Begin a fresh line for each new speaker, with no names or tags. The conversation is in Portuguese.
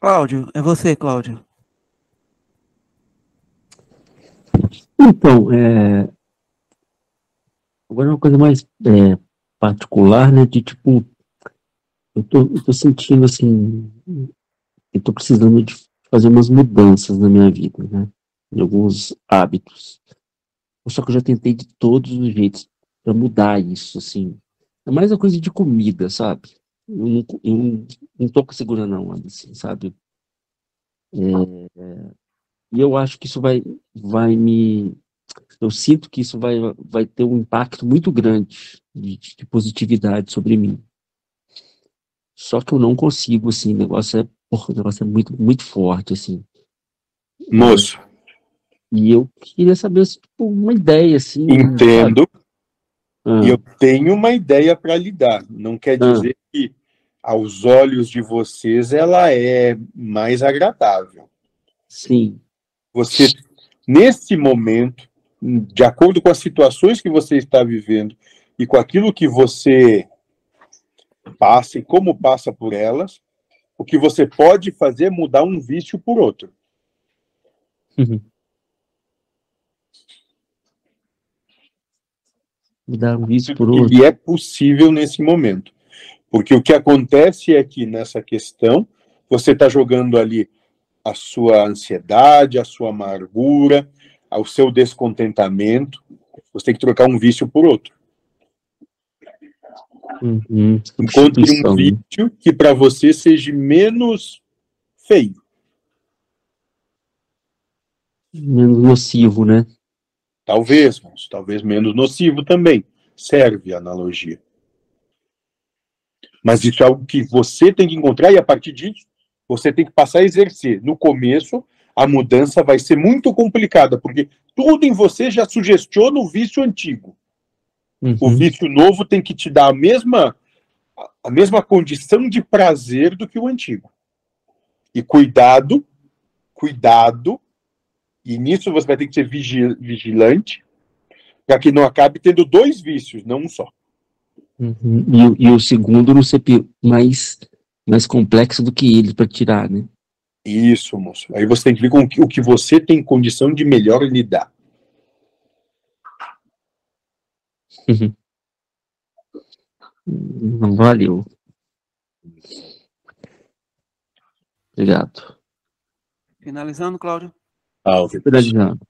Cláudio, é você, Cláudio.
Então, é... agora uma coisa mais é, particular, né, de tipo, eu tô, eu tô sentindo assim, eu tô precisando de fazer umas mudanças na minha vida, né, de alguns hábitos. Só que eu já tentei de todos os jeitos para mudar isso, assim. É mais uma coisa de comida, sabe? Eu não, não tô segurando não, assim, sabe? É, e eu acho que isso vai, vai me. Eu sinto que isso vai, vai ter um impacto muito grande de, de positividade sobre mim. Só que eu não consigo, assim, o negócio é, porra, o negócio é muito, muito forte, assim.
Moço.
E eu queria saber, tipo, uma ideia, assim.
Entendo. Ah. E eu tenho uma ideia para lhe dar. Não quer ah. dizer ah. que aos olhos de vocês ela é mais agradável.
Sim.
Você, nesse momento, de acordo com as situações que você está vivendo e com aquilo que você passa e como passa por elas, o que você pode fazer é mudar um vício por outro.
Uhum. Mudar um vício por outro.
E é possível nesse momento. Porque o que acontece é que nessa questão, você está jogando ali a sua ansiedade, a sua amargura, o seu descontentamento. Você tem que trocar um vício por outro.
Uhum,
Encontre um vício que para você seja menos feio.
Menos nocivo, né?
Talvez, mas talvez menos nocivo também. Serve a analogia. Mas isso é algo que você tem que encontrar e a partir disso você tem que passar a exercer. No começo, a mudança vai ser muito complicada, porque tudo em você já sugestiona o vício antigo. Uhum. O vício novo tem que te dar a mesma, a mesma condição de prazer do que o antigo. E cuidado, cuidado, e nisso você vai ter que ser vigilante, para que não acabe tendo dois vícios, não um só.
Uhum. E, e, o segundo não ser mais, mais complexo do que ele para tirar, né?
Isso, moço. Aí você tem que ver com o que você tem condição de melhor lidar.
Uhum. Não valeu. Obrigado.
Finalizando, Cláudio.
Ah, okay.
Finalizando.